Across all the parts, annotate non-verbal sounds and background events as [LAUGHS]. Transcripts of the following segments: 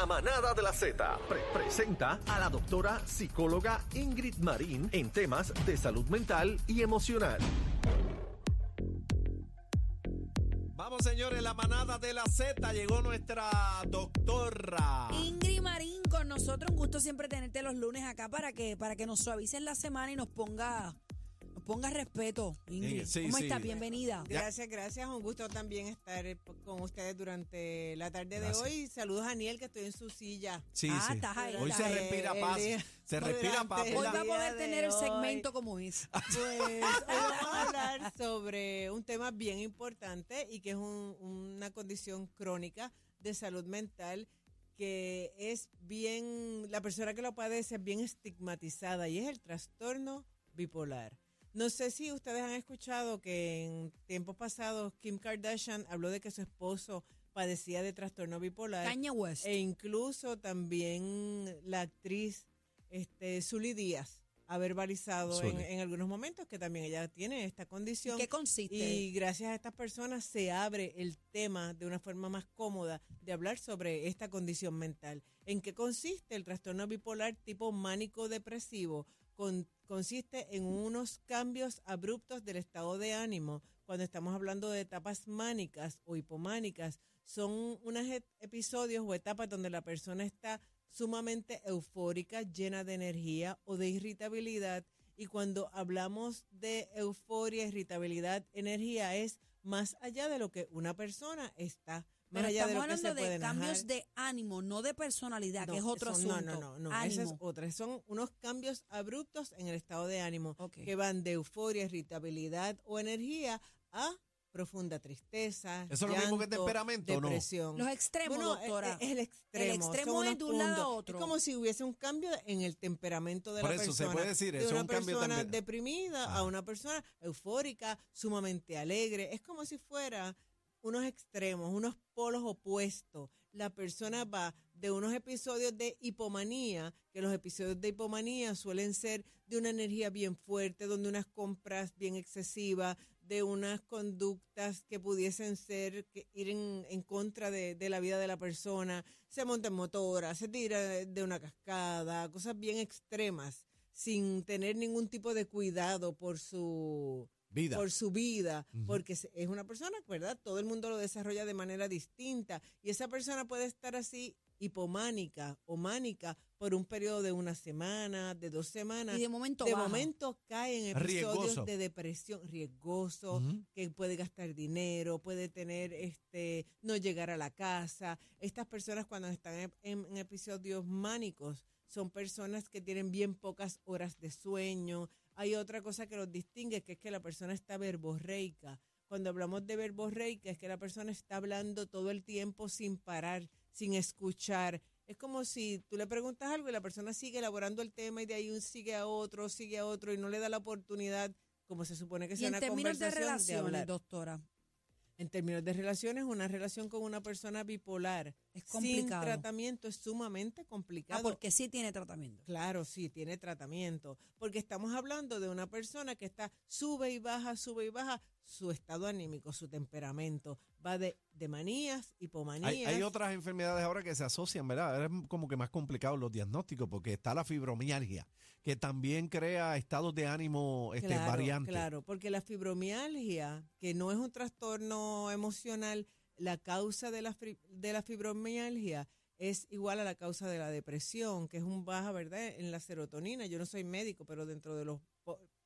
La manada de la Z pre- presenta a la doctora psicóloga Ingrid Marín en temas de salud mental y emocional. Vamos, señores, la manada de la Z. Llegó nuestra doctora. Ingrid Marín con nosotros, un gusto siempre tenerte los lunes acá para que para que nos suavices la semana y nos ponga ponga respeto. Ingrid, Sí, ¿cómo sí. estás? Bienvenida. Gracias, gracias. Un gusto también estar con ustedes durante la tarde Gracias. de hoy. Saludos a Aniel, que estoy en su silla. Sí, Ah, sí. estás ahí, Hoy se respira El paz. día- Se respira paz. Hoy va a poder de tener el hoy. segmento como es. [LAUGHS] Pues hoy vamos a hablar sobre un tema bien importante y que es un- una condición crónica de salud mental que es bien, la persona que lo padece es bien estigmatizada y es el trastorno bipolar. No sé si ustedes han escuchado que en tiempos pasados Kim Kardashian habló de que su esposo padecía de trastorno bipolar. Kanye West. E incluso también la actriz este, Zully Díaz ha verbalizado en, algunos momentos que también ella tiene esta condición. ¿Qué consiste? Y gracias a estas personas se abre el tema de una forma más cómoda de hablar sobre esta condición mental. ¿En qué consiste el trastorno bipolar tipo mánico-depresivo? Con- consiste en unos cambios abruptos del estado de ánimo. Cuando estamos hablando de etapas mánicas o hipománicas, son unos e- episodios o etapas donde la persona está sumamente eufórica, llena de energía o de irritabilidad. Y cuando hablamos de euforia, irritabilidad, energía, es más allá de lo que una persona está, Pero allá de estamos se hablando de cambios de ánimo, no de personalidad, que es otro eso- asunto. No, no, no, no, esa es otra. Son unos cambios abruptos en el estado de ánimo que van de euforia, irritabilidad o energía a profunda tristeza. ¿Eso es lo mismo que temperamento o no? depresión. Los extremos, Bueno, doctora. Es, es el extremo. El extremo es de un lado a otro. Es como si hubiese un cambio en el temperamento de Por la eso, se persona. puede decir, de eso es una un cambio persona deprimida Ah. a una persona eufórica, sumamente alegre. Es como si fuera unos extremos, unos polos opuestos. La persona va de unos episodios de hipomanía, que los episodios de hipomanía suelen ser de una energía bien fuerte, donde unas compras bien excesivas, de unas conductas que pudiesen ser, que ir en, contra de, la vida de la persona, se monta en motora, se tira de una cascada, cosas bien extremas, sin tener ningún tipo de cuidado por su Vida. por su vida, Ujú. porque se- es una persona, ¿verdad? Todo el mundo lo desarrolla de manera distinta y esa persona puede estar así hipománica o mánica por un periodo de una semana, de dos semanas. Y de momento de baja. momento cae en episodios Riesgoso. de depresión riesgoso, que puede gastar dinero, puede tener este no llegar a la casa. Estas personas cuando están en, en- en episodios mánicos son personas que tienen bien pocas horas de sueño. Hay otra cosa que los distingue, que es que la persona está verborreica. Cuando hablamos de verborreica es que la persona está hablando todo el tiempo sin parar, sin escuchar. Es como si tú le preguntas algo y la persona sigue elaborando el tema y de ahí un sigue a otro, sigue a otro y no le da la oportunidad, como se supone que Y sea en una términos de conversación, de relaciones, doctora, En términos de relaciones, una relación con una persona bipolar es sin complicado. tratamiento es sumamente Ah, complicado. porque sí tiene tratamiento. Claro, sí, tiene tratamiento. Porque estamos hablando de una persona que está sube y baja, sube y baja su estado anímico, su temperamento. Va de, de manías, hipomanías. Hay, hay otras enfermedades ahora que se asocian, ¿verdad? Ahora Es como que más complicado los diagnósticos porque está la fibromialgia, que también crea estados de ánimo este, claro, variantes. Claro, porque la fibromialgia, que no es un trastorno emocional, la causa de la, de la fibromialgia es igual a la causa de la depresión, que es un baja, ¿verdad?, en la serotonina. Yo no soy médico, pero dentro de los,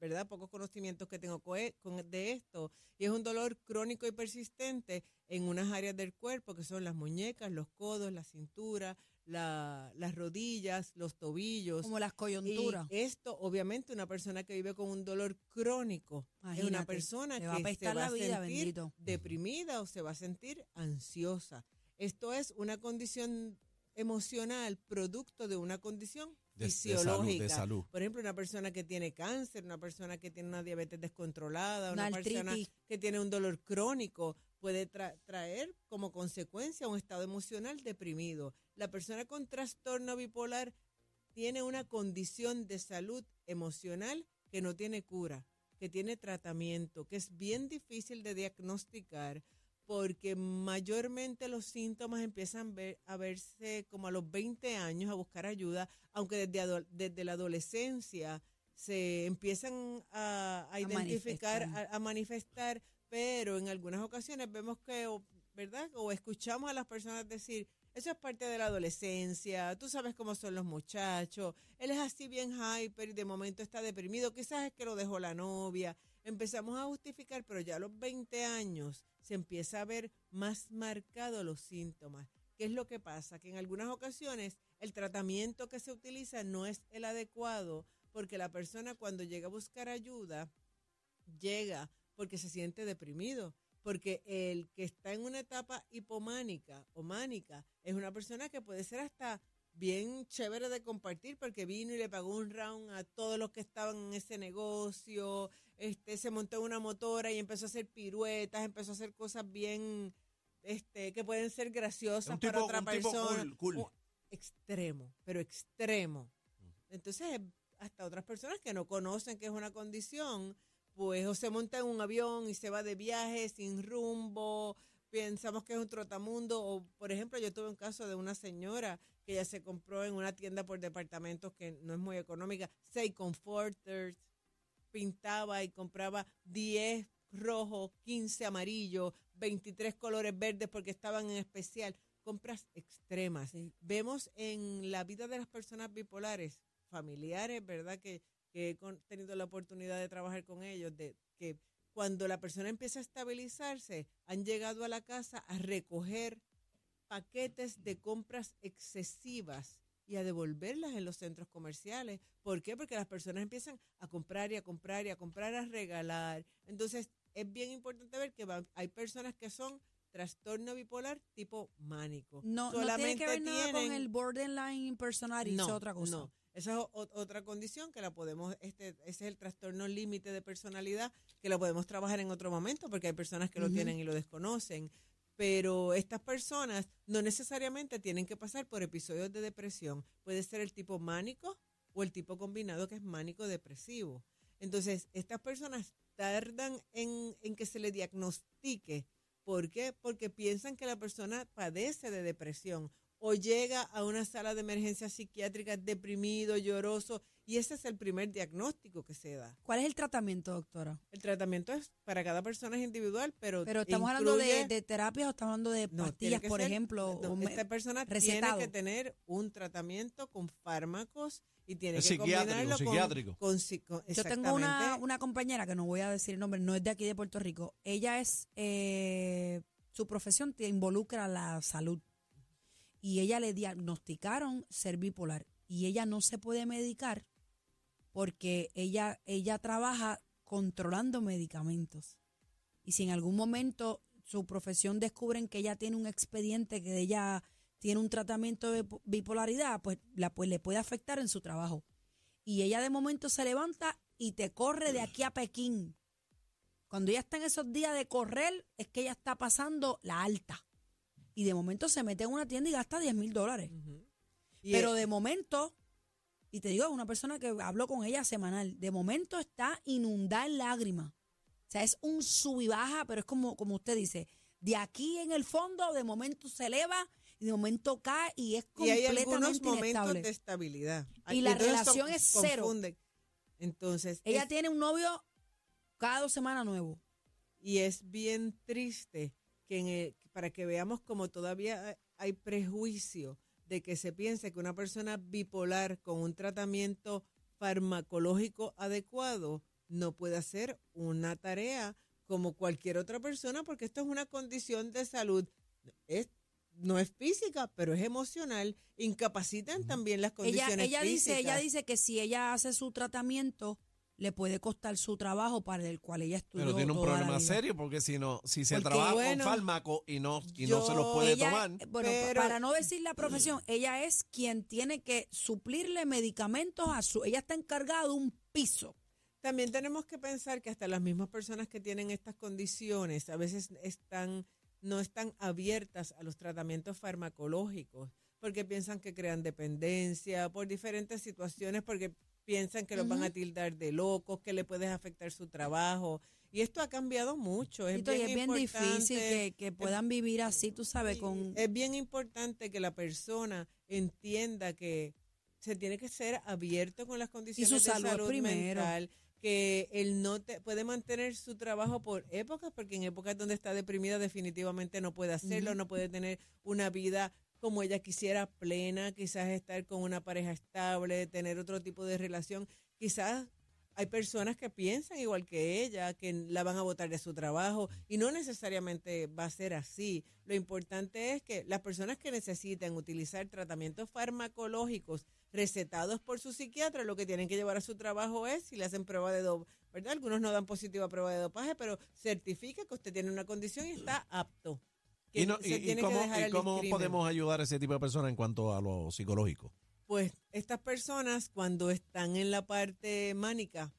¿verdad?, pocos conocimientos que tengo de esto, y es un dolor crónico y persistente en unas áreas del cuerpo, que son las muñecas, los codos, la cintura, la- las rodillas, los tobillos. Como las Y coyunturas. esto, obviamente, una persona que vive con un dolor crónico es una persona que va a se va la a vida, sentir bendito. deprimida o se va a sentir ansiosa. Esto es una condición emocional producto de una condición De- de salud, fisiológica. de salud. Por ejemplo, una persona que tiene cáncer, una persona que tiene una diabetes descontrolada, Una una, persona que tiene un dolor crónico, puede tra- traer como consecuencia un estado emocional deprimido. La persona con trastorno bipolar tiene una condición de salud emocional que no tiene cura, que tiene tratamiento, que es bien difícil de diagnosticar porque mayormente los síntomas empiezan ver- a verse como a los 20 años a buscar ayuda, aunque desde, desde la adolescencia se empiezan a, a identificar, manifestar. a, a manifestar, pero en algunas ocasiones vemos que, o- ¿verdad? O escuchamos a las personas decir, eso es parte de la adolescencia, tú sabes cómo son los muchachos, él es así bien hyper y de momento está deprimido, quizás es que lo dejó la novia. Empezamos a justificar, pero ya a los 20 años se empieza a ver más marcados los síntomas. ¿Qué es lo que pasa? Que en algunas ocasiones el tratamiento que se utiliza no es el adecuado porque la persona cuando llega a buscar ayuda llega porque se siente deprimido, porque el que está en una etapa hipománica o mánica es una persona que puede ser hasta bien chévere de compartir porque vino y le pagó un round a todos los que estaban en ese negocio, este se montó en una motora y empezó a hacer piruetas, empezó a hacer cosas bien este que pueden ser graciosas para otra persona. cool, extremo, pero extremo. Entonces, hasta otras personas que no conocen que es una condición, pues o se monta en un avión y se va de viaje sin rumbo, pensamos que es un trotamundo, o por ejemplo, yo tuve un caso de una señora que ella se compró en una tienda por departamentos que no es muy económica, seis comforters, pintaba y compraba 10 rojos, 15 amarillos, 23 colores verdes porque estaban en especial. Compras extremas. Sí. Vemos en la vida de las personas bipolares, familiares, ¿verdad? Que, que he tenido la oportunidad de trabajar con ellos, de que cuando la persona empieza a estabilizarse, han llegado a la casa a recoger paquetes de compras excesivas y a devolverlas en los centros comerciales. ¿Por qué? Porque las personas empiezan a comprar y a comprar y a comprar, a regalar. Entonces, es bien importante ver que va- hay personas que son trastorno bipolar tipo mánico. No, no tiene que ver nada con el borderline personality, no, es otra cosa. No, esa es o- otra condición que la podemos, este, ese es el trastorno límite de personalidad que lo podemos trabajar en otro momento porque hay personas que lo tienen y lo desconocen. Pero estas personas no necesariamente tienen que pasar por episodios de depresión. Puede ser el tipo mánico o el tipo combinado que es mánico depresivo. Entonces, estas personas tardan en, en que se le diagnostique. ¿Por qué? Porque piensan que la persona padece de depresión o llega a una sala de emergencia psiquiátrica deprimido, lloroso, y ese es el primer diagnóstico que se da. ¿Cuál es el tratamiento, doctora? El tratamiento es para cada persona es individual, pero Pero estamos hablando de, terapias o estamos hablando de pastillas, por ser- ejemplo. no, esta persona recetado. tiene que tener un tratamiento con fármacos y tiene Es que psiquiátrico, combinarlo con- psiquiátrico. con, con- Yo tengo una, una compañera que no voy a decir el nombre, no es de aquí de Puerto Rico. Ella es, eh, su profesión te involucra la salud. Y ella le diagnosticaron ser bipolar. Y ella no se puede medicar porque ella, ella trabaja controlando medicamentos. Y si en algún momento su profesión descubren que ella tiene un expediente, que ella tiene un tratamiento de bipo- bipolaridad, pues, la, pues le puede afectar en su trabajo. Y ella de momento se levanta y te corre de aquí a Pekín. Cuando ella está en esos días de correr, es que ella está pasando la alta. Y de momento se mete en una tienda y gasta 10 mil dólares. Pero de momento, y te digo, es una persona que hablo con ella semanal, de momento está inundada en lágrimas. O sea, es un sub y baja, pero es como, como usted dice, de aquí en el fondo, de momento se eleva y de momento cae y es y hay completamente algunos momentos de estabilidad. Y la relación es cero. confunden. Entonces, Ella es- tiene un novio cada dos semanas nuevo. y es bien triste que en el- para que veamos como todavía hay prejuicio de que se piense que una persona bipolar con un tratamiento farmacológico adecuado no puede hacer una tarea como cualquier otra persona porque esto es una condición de salud. Es, no es física, pero es emocional. Incapacitan también las Ella, condiciones ella dice, ella dice que si ella hace su tratamiento, le puede costar su trabajo para el cual ella estudió Pero tiene un toda problema serio porque si no, si se Porque, trabaja bueno, con fármaco y no, y no se los puede Ella- tomar. bueno, Pero- para no decir la profesión, ella es quien tiene que suplirle medicamentos a su, ella está encargada de un piso. También tenemos que pensar que hasta las mismas personas que tienen estas condiciones a veces están no están abiertas a los tratamientos farmacológicos porque piensan que crean dependencia por diferentes situaciones porque piensan que los van a tildar de locos, que le puedes afectar su trabajo y esto ha cambiado mucho. Es y bien, es bien difícil que, que puedan vivir así, tú sabes, con... Es bien importante que la persona entienda que se tiene que ser abierto con las condiciones su de salud salud primero. mental, que él no te, puede mantener su trabajo por épocas, porque en épocas donde está deprimida definitivamente no puede hacerlo, no puede tener una vida como ella quisiera plena, quizás estar con una pareja estable, tener otro tipo de relación, quizás hay personas que piensan igual que ella, que la van a votar de su trabajo y no necesariamente va a ser así. Lo importante es que las personas que necesiten utilizar tratamientos farmacológicos recetados por su psiquiatra, lo que tienen que llevar a su trabajo es si le hacen prueba de dopaje, ¿verdad? Algunos no dan positiva prueba de dopaje, pero certifica que usted tiene una condición y está apto. Que ¿Y, no- se y- y tiene que cómo, dejar y el cómo discrimen. podemos ayudar a ese tipo de personas en cuanto a lo psicológico? Pues estas personas cuando están en la parte mánica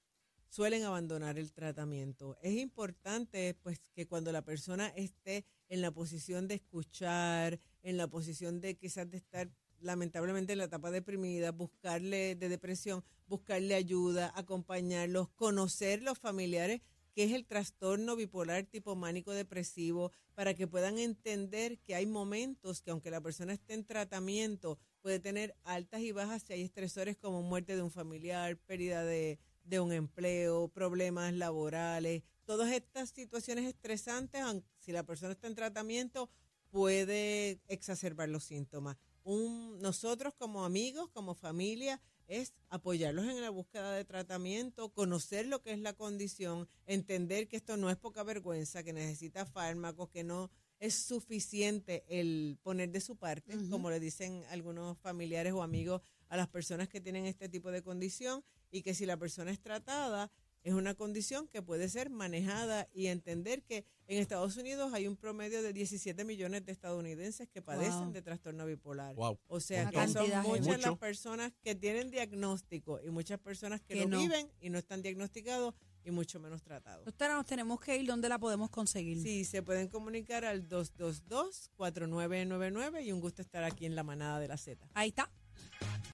suelen abandonar el tratamiento. Es importante pues que cuando la persona esté en la posición de escuchar, en la posición de quizás de estar lamentablemente en la etapa deprimida, buscarle de depresión, buscarle ayuda, acompañarlos, conocer los familiares que es el trastorno bipolar tipo mánico depresivo, para que puedan entender que hay momentos que aunque la persona esté en tratamiento, puede tener altas y bajas si hay estresores como muerte de un familiar, pérdida de, de un empleo, problemas laborales, todas estas situaciones estresantes, si la persona está en tratamiento, puede exacerbar los síntomas. Un, nosotros como amigos, como familia, es apoyarlos en la búsqueda de tratamiento, conocer lo que es la condición, entender que esto no es poca vergüenza, que necesita fármacos, que no es suficiente el poner de su parte, como le dicen algunos familiares o amigos a las personas que tienen este tipo de condición, y que si la persona es tratada, es una condición que puede ser manejada y entender que en Estados Unidos hay un promedio de 17 millones de estadounidenses que padecen Wow. de trastorno bipolar. Wow. O sea, Una que son muchas Mucho. las personas que tienen diagnóstico y muchas personas que, Que lo no. viven y no están diagnosticados y mucho menos tratados. Doctora, nos tenemos que ir. ¿Dónde la podemos conseguir? Sí, se pueden comunicar al 222-4999 y un gusto estar aquí en la manada de la Z. Ahí está.